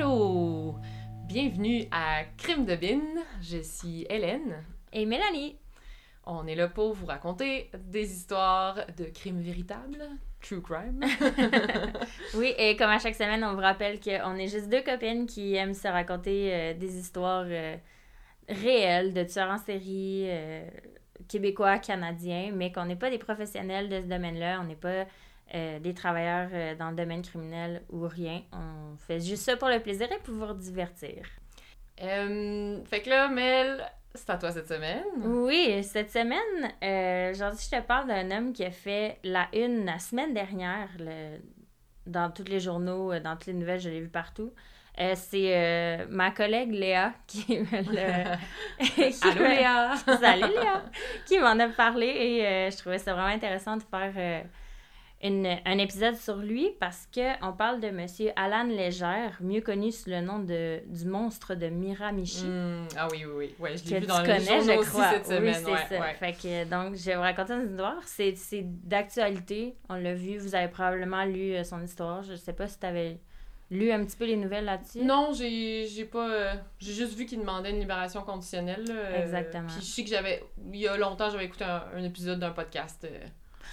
Allô! Bienvenue à Crime de Bin. Je suis Hélène. Et Mélanie. On est là pour vous raconter des histoires de crimes véritables, true crime. oui, et comme à chaque semaine, on vous rappelle qu'on est juste deux copines qui aiment se raconter euh, des histoires euh, réelles de tueurs en série euh, québécois, canadiens, mais qu'on n'est pas des professionnels de ce domaine-là, on n'est pas des travailleurs dans le domaine criminel ou rien. On fait juste ça pour le plaisir et pour vous divertir. fait que là, Mel, c'est à toi cette semaine? Oui, cette semaine, euh, aujourd'hui, je te parle d'un homme qui a fait la une la semaine dernière dans tous les journaux, euh, dans toutes les nouvelles, je l'ai vu partout. Euh, c'est euh, ma collègue Léa qui me l'a. Allô Léa! Salut Léa! Qui m'en a parlé et je trouvais ça vraiment intéressant de faire un épisode sur lui parce qu'on parle de Monsieur Alan Légère, mieux connu sous le nom de, du monstre de Miramichi. Hmm, ah oui, oui, oui. Ouais, je l'ai vu dans les je crois. cette semaine. Oui, c'est ça. Fait que, donc, je vais vous raconter une histoire. C'est d'actualité. On l'a vu. Vous avez probablement lu euh, son histoire. Je sais pas si tu avais lu un petit peu les nouvelles là-dessus. Non, j'ai pas... Euh, j'ai juste vu qu'il demandait une libération conditionnelle. Euh, Exactement. Puis je sais que j'avais... Il y a longtemps, j'avais écouté un, épisode d'un podcast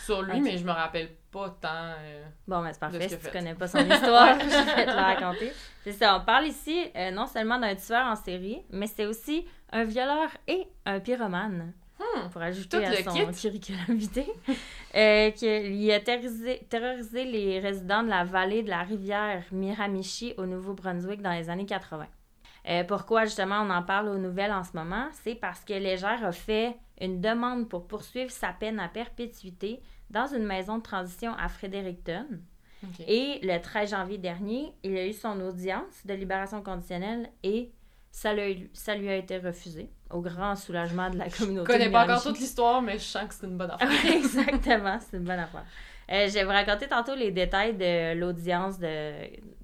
sur lui, mais je me rappelle pas tant. Euh, bon, mais c'est parfait. Si tu connais pas son histoire, je vais te la raconter. C'est ça, on parle ici euh, non seulement d'un tueur en série, mais c'est aussi un violeur et un pyromane. Hmm, pour ajouter à son curriculum vitae, euh, qui a terrorisé, terrorisé les résidents de la vallée de la rivière Miramichi au Nouveau-Brunswick dans les années 80. Euh, pourquoi justement on en parle aux nouvelles en ce moment? C'est parce que Légère a fait une demande pour poursuivre sa peine à perpétuité dans une maison de transition à Fredericton. Et le 13 janvier dernier, il a eu son audience de libération conditionnelle et ça, ça lui a été refusé, au grand soulagement de la communauté. Je connais pas encore toute l'histoire, mais je sens que c'est une bonne affaire. Exactement, c'est une bonne affaire. Euh, je vais vous raconter tantôt les détails de l'audience de...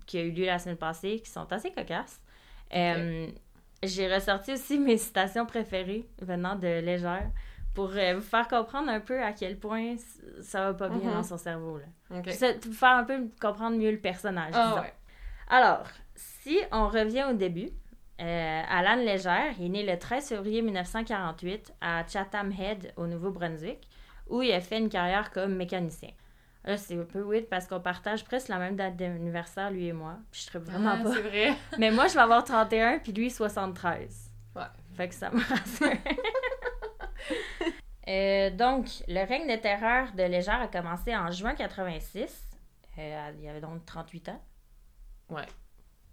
qui a eu lieu la semaine passée, qui sont assez cocasses. Euh, j'ai ressorti aussi mes citations préférées venant de Légère pour euh, vous faire comprendre un peu à quel point ça va pas bien mhm. dans son cerveau. Là. Pour faire un peu comprendre mieux le personnage. Ah, Alors, si on revient au début, euh, Alan Légère est né le 13 février 1948 à Chatham Head, au Nouveau-Brunswick, où il a fait une carrière comme mécanicien. Là, c'est un peu weird parce qu'on partage presque la même date d'anniversaire, lui et moi. Puis je serais vraiment ah, pas. C'est vrai. Mais moi, je vais avoir 31, puis lui, 73. Ouais. Fait que ça me rassure. Euh, donc, le règne de terreur de Légère a commencé en juin 86. Euh, il y avait donc 38 ans. Ouais.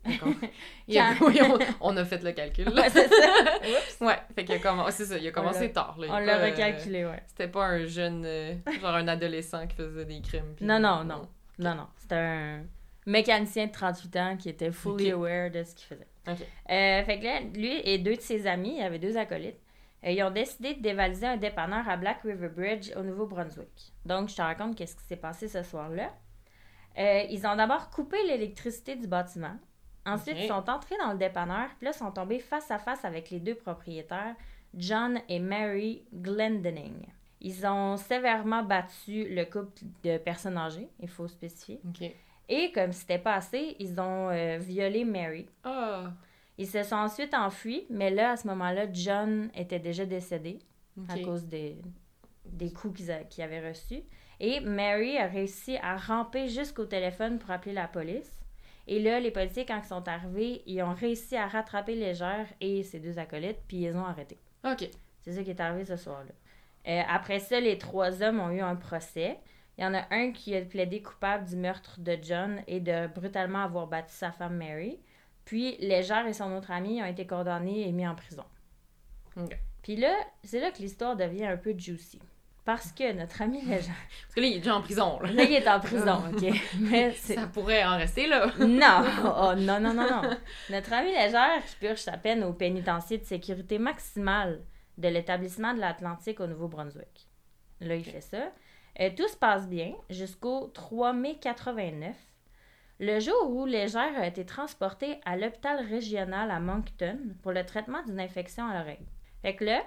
oui, on, a fait le calcul. Ouais, c'est ça. ouais, fait qu'il a ça, il a commencé tard. on l'a recalculé, ouais. C'était pas un jeune, euh, genre un adolescent qui faisait des crimes. non, non, non, non, non. C'était un mécanicien de 38 ans qui était fully aware de ce qu'il faisait. Euh, fait que là, lui et deux de ses amis, il y avait deux acolytes, euh, ils ont décidé de dévaliser un dépanneur à Black River Bridge au Nouveau-Brunswick. Donc, je te raconte qu'est-ce qui s'est passé ce soir-là. ils ont d'abord coupé l'électricité du bâtiment Ensuite, ils sont entrés dans le dépanneur, puis là, ils sont tombés face à face avec les deux propriétaires, John et Mary Glendening. Ils ont sévèrement battu le couple de personnes âgées, il faut spécifier. Et comme c'était pas assez, ils ont euh, violé Mary. Oh. Ils se sont ensuite enfuis, mais là, à ce moment-là, John était déjà décédé à cause des, des coups qu'ils avaient reçus. Et Mary a réussi à ramper jusqu'au téléphone pour appeler la police. Et là, les policiers, quand ils sont arrivés, ils ont réussi à rattraper Légère et ses deux acolytes, puis ils ont arrêté. OK. C'est ça qui est arrivé ce soir-là. Euh, après ça, les trois hommes ont eu un procès. Il y en a un qui a plaidé coupable du meurtre de John et de brutalement avoir battu sa femme Mary. Puis Légère et son autre ami ont été condamnés et mis en prison. OK. Puis là, c'est là que l'histoire devient un peu juicy. Parce que notre ami Légère. Parce que là, il est déjà en prison. Là, il est en prison, OK. Mais Ça pourrait en rester là. non. Oh, non, non, non, non. Notre ami Légère qui purge sa peine au pénitencier de sécurité maximale de l'établissement de l'Atlantique au Nouveau-Brunswick. Là, il fait ça. Et euh, tout se passe bien jusqu'au 3 mai 89, le jour où Légère a été transporté à l'hôpital régional à Moncton pour le traitement d'une infection à l'oreille. Fait que là,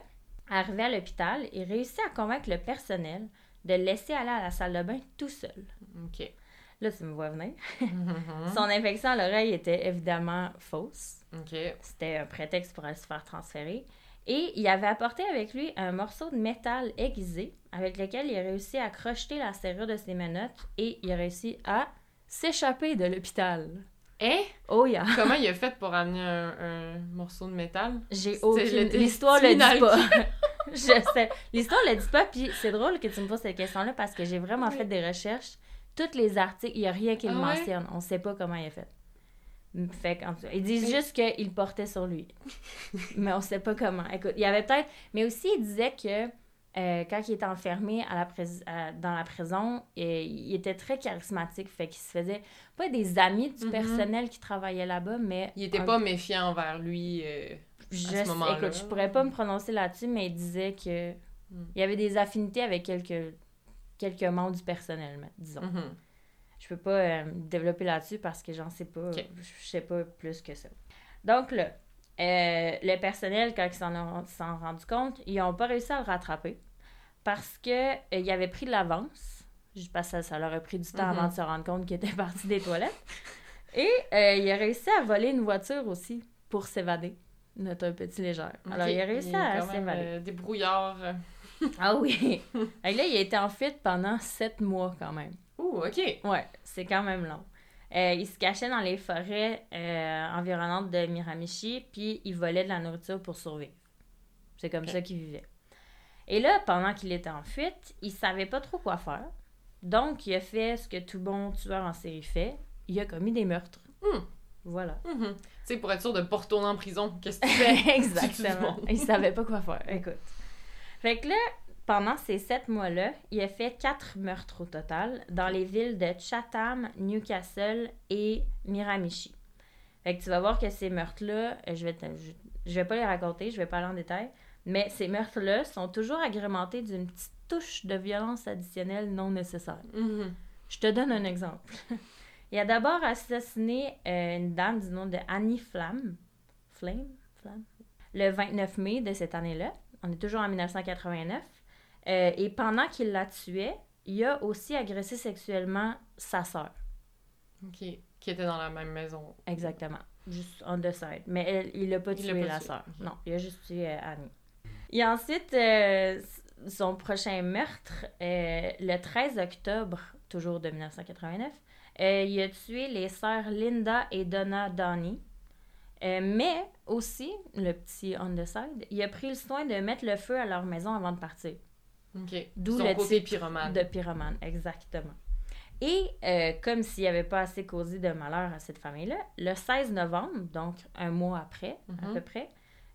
Arrivé à l'hôpital, il réussit à convaincre le personnel de laisser aller à la salle de bain tout seul. OK. Là, tu me vois venir. Son infection à l'oreille était évidemment fausse. C'était un prétexte pour aller se faire transférer. Et il avait apporté avec lui un morceau de métal aiguisé avec lequel il a réussi à crocheter la serrure de ses menottes et il a réussi à s'échapper de l'hôpital. Eh? Oh yeah! Comment il a fait pour amener un, morceau de métal? J'ai aucune... L'histoire le dit pas. je sais. L'histoire le dit pas, puis c'est drôle que tu me poses cette question-là parce que j'ai vraiment fait des recherches. Tous les articles, il n'y a rien qui le ah mentionne. On sait pas comment il a fait. Fait ils disent juste qu'il portait sur lui. mais on sait pas comment. Écoute, il y avait peut-être. Mais aussi, il disait que euh, quand il était enfermé à la dans la prison, et, il était très charismatique. Fait qu'il se faisait pas des amis du mm-hmm. personnel qui travaillait là-bas, mais. Il était pas méfiant envers lui. Euh, à ce moment-là. Écoute, je pourrais pas me prononcer là-dessus, mais il disait que. Mm. Il y avait des affinités avec quelques, quelques membres du personnel, disons. Mm-hmm je peux pas euh, développer là-dessus parce que j'en sais pas. Je sais pas plus que ça. Donc là, euh, le personnel, quand ils s'en sont rendu compte, ils n'ont pas réussi à le rattraper parce que euh, avait pris de l'avance. Parce que ça, leur a pris du temps avant de mhm. se rendre compte qu'il était parti des toilettes. Et il a réussi à voler une voiture aussi pour s'évader. Notre petit légère. Alors, il a réussi à s'évader. des brouillards. ah oui! là, il a été en fuite pendant sept mois quand même. Ouh, OK. Ouais, c'est quand même long. Euh, il se cachait dans les forêts euh, environnantes de Miramichi, puis il volait de la nourriture pour survivre. C'est comme ça qu'il vivait. Et là, pendant qu'il était en fuite, il savait pas trop quoi faire. Donc, il a fait ce que tout bon tueur en série fait. Il a commis des meurtres. Hmm. Voilà. Mm-hmm. Tu sais, pour être sûr de ne pas retourner en prison, qu'est-ce que tu fais? Exactement. il savait pas quoi faire. Écoute. Fait que là, pendant ces sept mois-là, il a fait quatre meurtres au total dans les villes de Chatham, Newcastle et Miramichi. Fait que tu vas voir que ces meurtres-là, je vais, je, vais pas les raconter, je vais pas aller en détail, mais ces meurtres-là sont toujours agrémentés d'une petite touche de violence additionnelle non nécessaire. Mm-hmm. Je te donne un exemple. il a d'abord assassiné euh, une dame du nom de Annie Flamme. Flame? Flamme? Le 29 mai de cette année-là. On est toujours en 1989. Euh, et pendant qu'il la tuait, il a aussi agressé sexuellement sa sœur. OK. Qui était dans la même maison. Exactement. Juste on the side. Mais il n'a pas tué la sœur. Non, il a juste tué euh, Annie. Et ensuite, euh, son prochain meurtre, le 13 octobre, toujours de 1989, il a tué les sœurs Linda et Donna Donnie. mais aussi, le petit on the side, il a pris le soin de mettre le feu à leur maison avant de partir. D'où le côté pyromane. De pyromane, exactement. Et euh, comme s'il n'y avait pas assez causé de malheur à cette famille-là, le 16 novembre, donc un mois après, à mhm. peu près,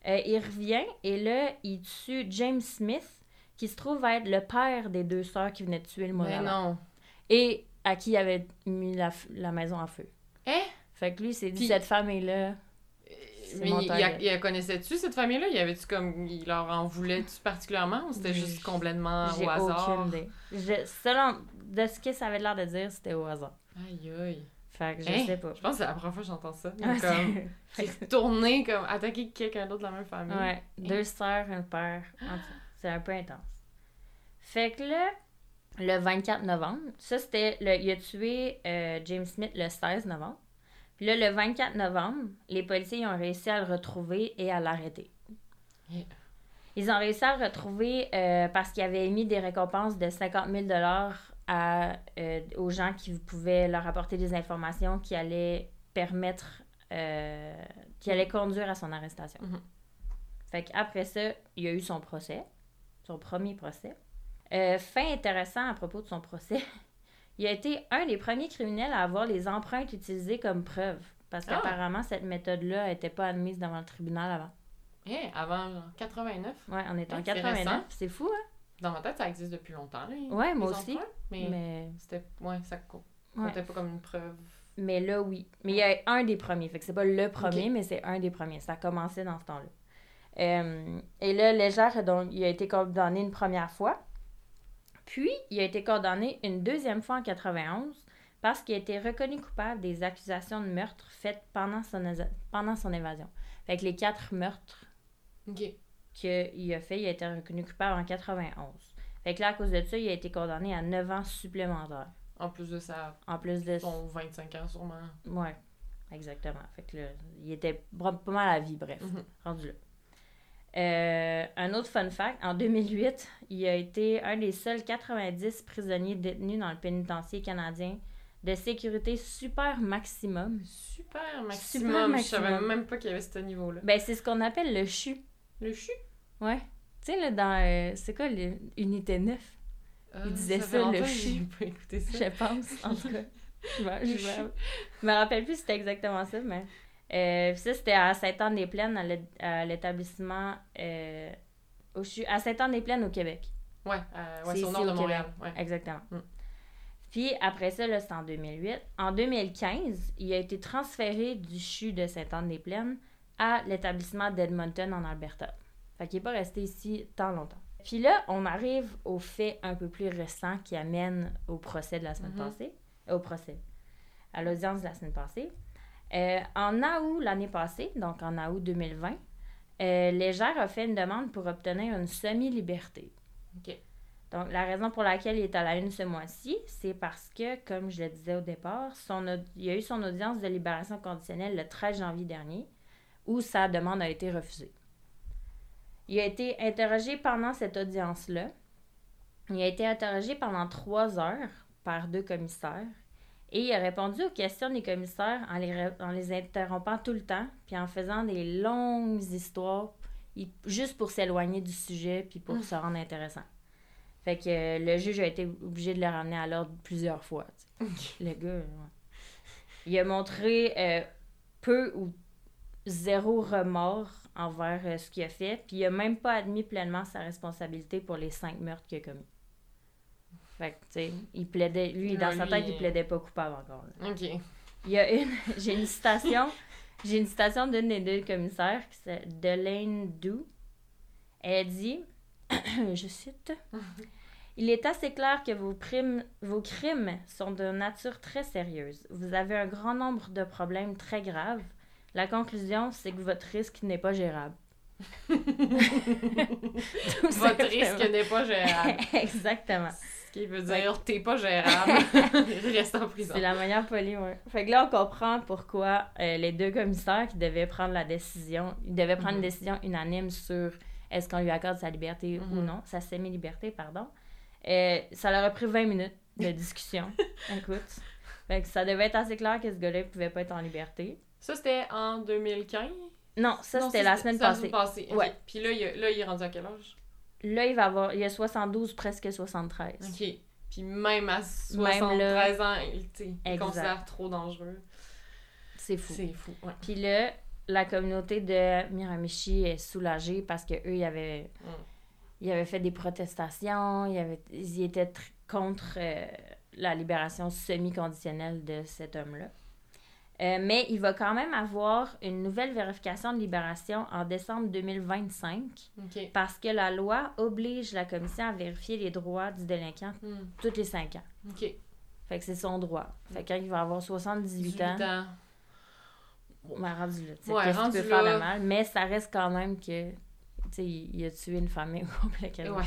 euh, il revient et là, il tue James Smith, qui se trouve être le père des deux sœurs qui venaient de tuer le mois Mais non. Et à qui il avait mis la, la maison en feu. Hein? Fait que lui, c'est dit, cette famille-là, mais il, il, connaissait-tu cette famille-là? Il avait-tu comme. Il leur en voulait-tu particulièrement ou c'était juste complètement au hasard? Aucune idée. selon de ce que ça avait l'air de dire, c'était au hasard. Aïe aïe. Fait que je hein? sais pas. Je pense que c'est la première fois que j'entends ça. comme. C'est tourné comme attaquer quelqu'un d'autre de la même famille. Ouais. Deux sœurs, un père. C'est un peu intense. Fait que là, le 24 novembre, ça c'était. Il a tué euh, James Smith le 16 novembre. Puis là, le 24 novembre, les policiers ont réussi à le retrouver et à l'arrêter. Ils ont réussi à le retrouver euh, parce qu'ils avaient émis des récompenses de 50 000 à, euh, aux gens qui pouvaient leur apporter des informations qui allaient permettre, euh, qui allaient conduire à son arrestation. Mm-hmm. Fait qu'après ça, il y a eu son procès, son premier procès. fin intéressant à propos de son procès, Il a été un des premiers criminels à avoir les empreintes utilisées comme preuve. Parce ah! qu'apparemment, cette méthode-là n'était pas admise devant le tribunal avant. Eh, avant 89? Ouais, on est en 89. C'est fou, hein? Dans ma tête, ça existe depuis longtemps. Oui, ouais, moi aussi. mais, c'était. Ouais, ça comptait pas comme une preuve. Mais là, oui. Mais il y a un des premiers. Fait que c'est pas le premier, mais c'est un des premiers. Ça a commencé dans ce temps-là. Euh, et là, Légère, donc, il a été condamné une première fois. Puis, il a été condamné une deuxième fois en 91 parce qu'il a été reconnu coupable des accusations de meurtre faites pendant son, pendant son évasion. Fait que les quatre meurtres qu'il a fait, il a été reconnu coupable en 91. Fait que là, à cause de ça, il a été condamné à 9 ans supplémentaires. En plus de ça. En plus de son 25 ans, sûrement. Ouais, exactement. Fait que là, il était pas mal à vie, bref, mhm. rendu là. Euh, un autre fun fact, en 2008, il a été un des seuls 90 prisonniers détenus dans le pénitencier canadien de sécurité super maximum. Super maximum. Super maximum. Je savais même pas qu'il y avait ce niveau-là. Ben, c'est ce qu'on appelle le CHU. Le CHU? Ouais. Tu sais, là, dans. Euh, c'est quoi l'unité 9? il ah, disait ça, le CHU. pas écouté ça. Je pense, en tout cas. je, me rappelle plus si c'était exactement ça, mais. Euh, ça, c'était à Saint-Anne-des-Plaines, à l'établissement. Euh, à Saint-Anne-des-Plaines, au Québec. Ouais, euh, ouais c'est au nord de Montréal. Ouais. Exactement. Mm. Puis après ça, c'est en 2008. En 2015, il a été transféré du CHU de Sainte-Anne-des-Plaines à l'établissement d'Edmonton en Alberta. Fait qu'il n'est pas resté ici tant longtemps. Puis là, on arrive au fait un peu plus récent qui amène au procès de la semaine mm-hmm. passée. au procès. À l'audience de la semaine passée. Euh, en août l'année passée, donc en août 2020, euh, Légère a fait une demande pour obtenir une semi-liberté. Donc, la raison pour laquelle il est à la une ce mois-ci, c'est parce que, comme je le disais au départ, son, il a eu son audience de libération conditionnelle le 13 janvier dernier, où sa demande a été refusée. Il a été interrogé pendant cette audience-là. Il a été interrogé pendant trois heures par deux commissaires. Et il a répondu aux questions des commissaires en les, en les interrompant tout le temps, puis en faisant des longues histoires, juste pour s'éloigner du sujet, puis pour mm. se rendre intéressant. Fait que euh, le juge a été obligé de le ramener à l'ordre plusieurs fois. Le gars, il a montré euh, peu ou zéro remords envers euh, ce qu'il a fait, puis il a même pas admis pleinement sa responsabilité pour les cinq meurtres qu'il a commis. Fait que, tu sais, il plaidait, lui, dans sa tête, il plaidait pas coupable encore. OK. Il y a une, j'ai une citation, j'ai une citation d'une des deux commissaires, c'est Delaine Dou. Elle dit, je cite, Il est assez clair que vos, primes, vos crimes sont de nature très sérieuse. Vous avez un grand nombre de problèmes très graves. La conclusion, c'est que votre risque n'est pas gérable. votre risque n'est pas gérable. Exactement. Ce qui veut dire, t'es pas gérable, reste en prison. C'est la manière polie, ouais. Fait que là, on comprend pourquoi euh, les deux commissaires qui devaient prendre la décision, ils devaient prendre une mhm. décision unanime sur est-ce qu'on lui accorde sa liberté ou mhm. non, sa semi-liberté, pardon. Euh, ça leur a pris 20 minutes de discussion. Écoute. ça devait être assez clair que ce gars-là ne pouvait pas être en liberté. Ça, c'était en 2015? Non, ça, c'était la semaine passée. La semaine passée. Ouais. Puis là il, là, il est rendu à quel âge? Là, il va avoir... Il a 72, presque 73. OK. Puis même à 73 ans, il, il considère trop dangereux. C'est fou. C'est fou, ouais. Puis là, la communauté de Miramichi est soulagée parce que eux, ils avaient... Mm il avait fait des protestations, il, avait, il était contre euh, la libération semi-conditionnelle de cet homme-là. Euh, mais il va quand même avoir une nouvelle vérification de libération en décembre 2025 parce que la loi oblige la commission à vérifier les droits du délinquant hmm. tous les cinq ans. OK. Fait que c'est son droit. Fait que quand il va avoir 78 ans, ans. Ben, rendu là. Ouais, rendu peut faire le mal, mais ça reste quand même que sais, il, a tué une famille au complet. Ouais.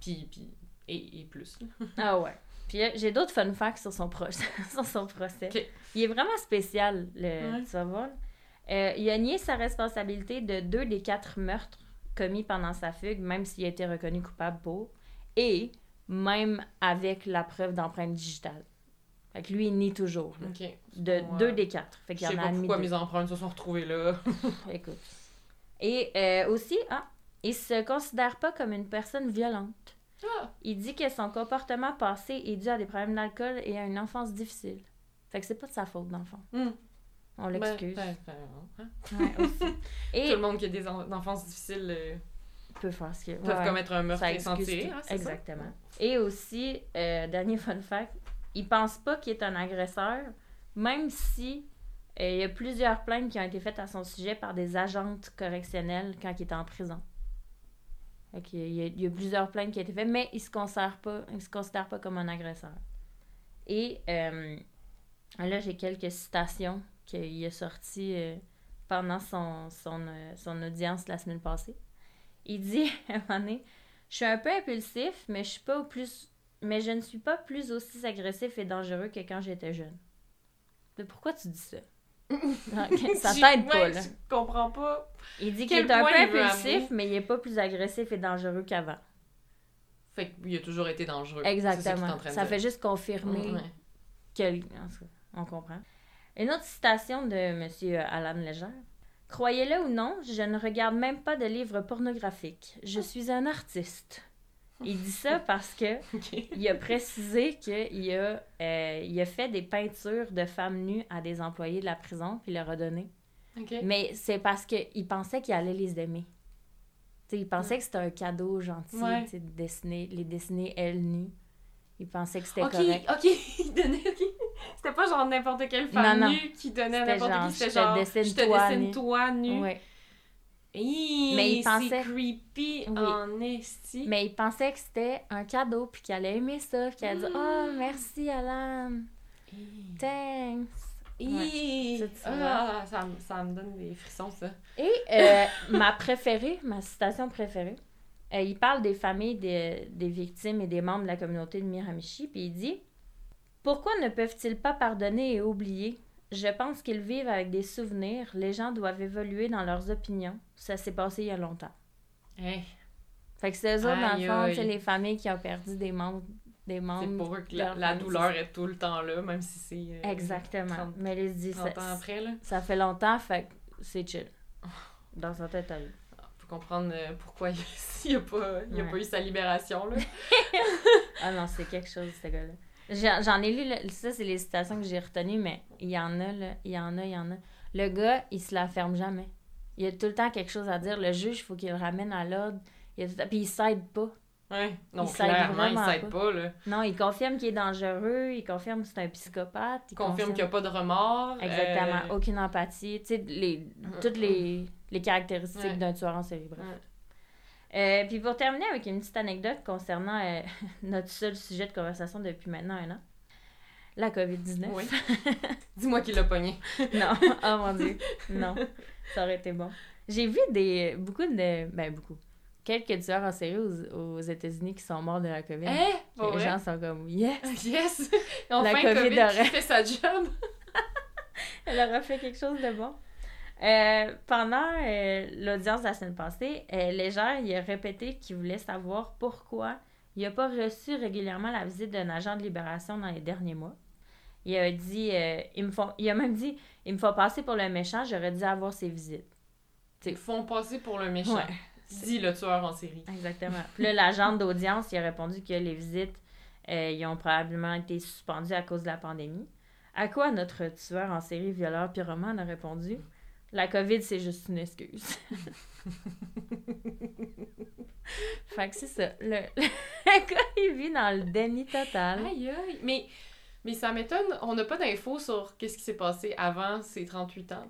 Puis, puis et, et plus. ah ouais. Puis euh, j'ai d'autres fun facts sur son, sur son procès. Il est vraiment spécial, le, tu vas euh, il a nié sa responsabilité de deux des quatre meurtres commis pendant sa fugue, même s'il a été reconnu coupable pour, et même avec la preuve d'empreinte digitale. Fait que lui, il nie toujours. De deux des quatre. Fait qu'il y en a pas pourquoi mes empreintes se sont retrouvées là. Écoute. Et euh, aussi, ah, il se considère pas comme une personne violente. Ah. Il dit que son comportement passé est dû à des problèmes d'alcool et à une enfance difficile. Fait que c'est pas de sa faute, dans le fond. Hmm. On ben, l'excuse. Ben, ben, hein? et... Tout le monde qui a des enfances difficiles euh, peut faire ce Peuvent commettre un meurtre et s'en Exactement. Et aussi, euh, dernier fun fact, il pense pas qu'il est un agresseur, même si euh, il y a plusieurs plaintes qui ont été faites à son sujet par des agentes correctionnelles quand il était en prison. Il, y a, plusieurs plaintes qui ont été faites, mais il ne se, considère pas, se considère pas comme un agresseur. Et euh, là, j'ai quelques citations qu'il a sorties euh, pendant son, son, audience la semaine passée. Il dit à Je suis un peu impulsif, mais je suis pas plus mais je ne suis pas plus aussi agressif et dangereux que quand j'étais jeune. Mais pourquoi tu dis ça? ça t'aide pas, là. Je comprends pas. Il dit qu'il est un peu impulsif, mais il est pas plus agressif et dangereux qu'avant. Fait qu'il a toujours été dangereux. Exactement. Ça, fait juste confirmer que... On comprend. Une autre citation de M. Alan Léger. Croyez-le ou non, je ne regarde même pas de livres pornographiques. Je suis un artiste. Il dit ça parce que il a précisé qu'il a, euh, il a fait des peintures de femmes nues à des employés de la prison, puis il leur a donné. Mais c'est parce qu'il pensait qu'il allait les aimer. il pensait que c'était un cadeau gentil, de dessiner, les dessiner elles nues. Il pensait que c'était correct. Ok, il donnait, C'était pas genre n'importe quelle femme nue qui donnait à n'importe qui. C'était genre, je te dessine, toi, nu. Ouais mais il pensait creepy en esti. Mais il pensait que c'était un cadeau puis qu'il allait aimer ça, puis qu'il allait dire "Oh, merci Alan. Thanks." ah, ça, ça, me donne des frissons, ça. Et euh, ma préférée, ma citation préférée, euh, il parle des familles des, des, victimes et des membres de la communauté de Miramichi, puis il dit Pourquoi ne peuvent-ils pas pardonner et oublier? Je pense qu'ils vivent avec des souvenirs. Les gens doivent évoluer dans leurs opinions. Ça s'est passé il y a longtemps. Hey. Fait que c'est eux autres, dans le fond, c'est les familles qui ont perdu des membres. Des membres c'est pour eux que la, douleur est tout le temps là, même si c'est. Euh, Exactement. Mais les dit ça. après, là. Ça fait longtemps, fait que c'est chill. Dans sa tête à lui. Faut comprendre euh, pourquoi il n'y a, pas, il a pas eu sa libération, là. ah non, c'est quelque chose, ce gars-là. J'en ai lu, ça, c'est les citations que j'ai retenues, mais il y en a, là, il y en a, il y en a. Le gars, il se la ferme jamais. Il y a tout le temps quelque chose à dire. Le juge, il faut qu'il le ramène à l'ordre. Puis il s'aide pas. Ouais, non, il clairement, il s'aide pas. là. Non, il confirme qu'il est dangereux, il confirme que c'est un psychopathe. Il confirme, qu'il n'y a pas de remords. Exactement, euh, aucune empathie. Tu sais, les, toutes les, les caractéristiques d'un tueur en série, bref. Euh, puis pour terminer avec une petite anecdote concernant euh, notre seul sujet de conversation depuis maintenant un an, la COVID-19. Oui. Dis-moi qui l'a pogné. non, oh mon dieu, non, ça aurait été bon. J'ai vu des beaucoup de ben beaucoup quelques tueurs en série aux, États-Unis qui sont morts de la COVID. Eh, les gens sont comme yes. Yes. Enfin, la COVID, COVID fait sa job. Elle aura fait quelque chose de bon. Euh, pendant euh, l'audience de la semaine passée, euh, Légère il a répété qu'il voulait savoir pourquoi il n'a pas reçu régulièrement la visite d'un agent de libération dans les derniers mois. Il a dit, il, me il a même dit, il me faut passer pour le méchant, j'aurais dû avoir ses visites. Ils font passer pour le méchant. Dit le tueur en série. Exactement. Puis là, l'agent d'audience, il a répondu que les visites, ils ont probablement été suspendues à cause de la pandémie. À quoi notre tueur en série, violeur pyromane a répondu la COVID, c'est juste une excuse. fait que c'est ça. Le, le gars, il vit dans le déni total. Aïe, aïe. Mais, mais ça m'étonne, on n'a pas d'infos sur qu'est-ce qui s'est passé avant ses 38 ans.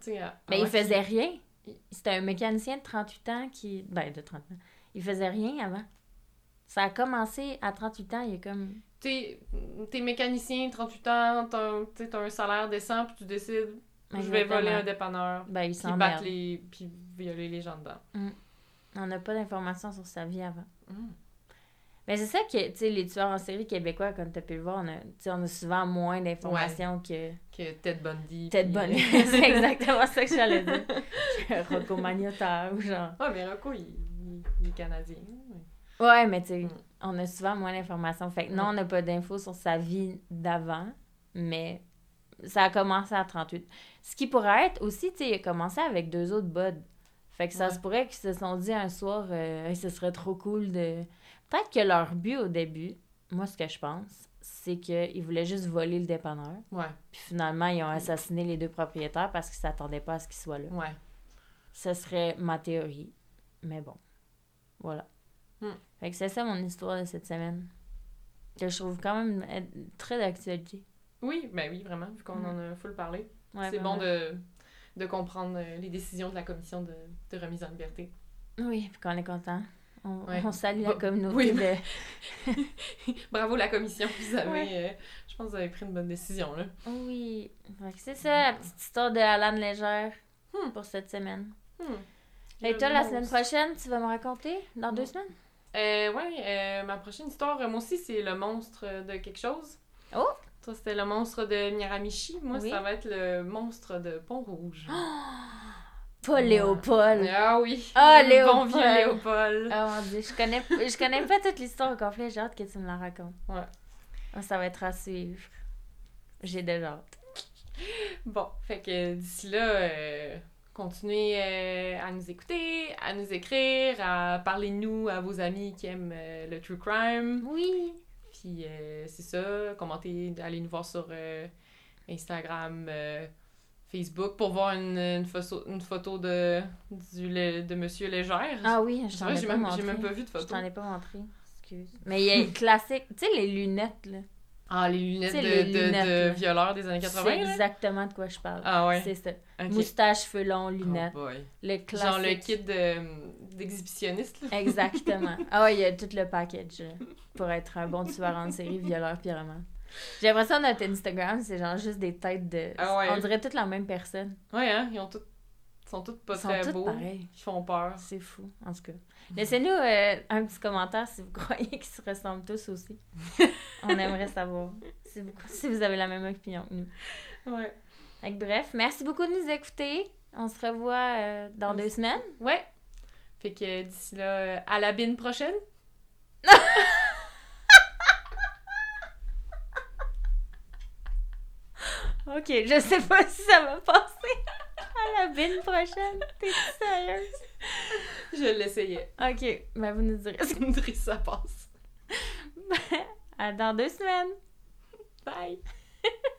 Mais il faisait rien. C'était un mécanicien de 38 ans qui. Ben, de 30 ans. Il faisait rien avant. Ça a commencé à 38 ans, il est comme. T'es es mécanicien, 38 ans, t'as un salaire décent, puis tu décides je vais voler un dépanneur. Ben, il battre les... puis violer les gens dedans. Mm. On n'a pas d'informations sur sa vie avant. Mm. Mais c'est ça que, tu sais, les tueurs en série québécois, comme tu as pu le voir, on a, on a souvent moins d'informations que... Que Ted Bundy. Ted Bundy, c'est exactement ça que j'allais dire. Rocco Magnotta ou genre... Ouais, mais Rocco, il, il, est canadien. Ouais, mais tu sais, mm. on a souvent moins d'informations. Fait que non, on n'a pas d'infos sur sa vie d'avant, mais ça a commencé à 38. Ce qui pourrait être aussi, tu sais, il a commencé avec deux autres buds. Fait que ça se pourrait qu'ils se sont dit un soir, euh, ce serait trop cool de. Peut-être que leur but au début, moi, ce que je pense, c'est qu'ils voulaient juste voler le dépanneur. Ouais. Puis finalement, ils ont assassiné les deux propriétaires parce qu'ils s'attendaient pas à ce qu'ils soient là. Ouais. Ce serait ma théorie. Mais bon. Voilà. Hmm. Fait que c'est ça mon histoire de cette semaine. Que je trouve quand même euh, très d'actualité. Oui, ben oui, vraiment, vu qu'on mm. en a full parlé. c'est bon de, de comprendre euh, les décisions de la commission de, de remise en liberté. Oui, puis qu'on est content. On, salue la communauté de... Bravo la commission, vous avez, euh, je pense que vous avez pris une bonne décision, là. Oui, c'est ça, la petite histoire de Alan Légère hmm. pour cette semaine. Hmm. Et toi, la semaine prochaine, tu vas me raconter? Dans deux semaines? Euh, ouais, euh, ma prochaine histoire, moi aussi, c'est le monstre de quelque chose. Oh! Toi, c'était le monstre de Miramichi. Moi, ça va être le monstre de Pont-Rouge. Pas Léopold. Ah oui. Ah, Léopold. Bon vieux Léopold. Ah mon dieu, je connais, je connais pas toute l'histoire au complet. J'ai hâte que tu me la racontes. Ouais. Ah, ça va être à suivre. J'ai déjà hâte. Bon, fait que d'ici là, euh, continuez euh, à nous écouter, à nous écrire, à parler de nous à vos amis qui aiment euh, le true crime. Oui. Puis c'est ça, commentez, allez nous voir sur Instagram, Facebook pour voir une, une, photo, une photo de, du, de Monsieur Légère. Ah oui, je t'en ai, pas montré. J'ai même pas vu de photo. Je t'en ai pas montré. Excuse. Mais il y a classique, tu sais, les lunettes, là. Ah, les lunettes, de, les lunettes de, de violeur des années 80. C'est exactement de quoi je parle. Ah ouais. C'est ça. Moustache, cheveux longs, lunettes. Oh. Le classique. Genre le kit d'exhibitionniste. exactement. Ah ouais, il y a tout le package pour être un bon tueur en série, violeur, pyromane. J'ai l'impression que notre Instagram, c'est genre juste des têtes de. Ah ouais. On dirait toutes la même personne. Ouais, hein? Ils ont toutes. Ils sont toutes pas Ils très beaux. Ils font peur. C'est fou, en tout cas. Laissez-nous euh, un petit commentaire si vous croyez qu'ils se ressemblent tous aussi. On aimerait savoir si vous, si vous avez la même opinion que nous. Ouais. bref, merci beaucoup de nous écouter. On se revoit euh, dans deux semaines. Ouais. Fait que d'ici là, euh, à la bine prochaine. ok, je sais pas si ça va passer. La bine prochaine. T'es sérieuse? Je l'essayais. Ok, ben vous nous direz. Vous nous direz si ça passe. à dans deux semaines. Bye.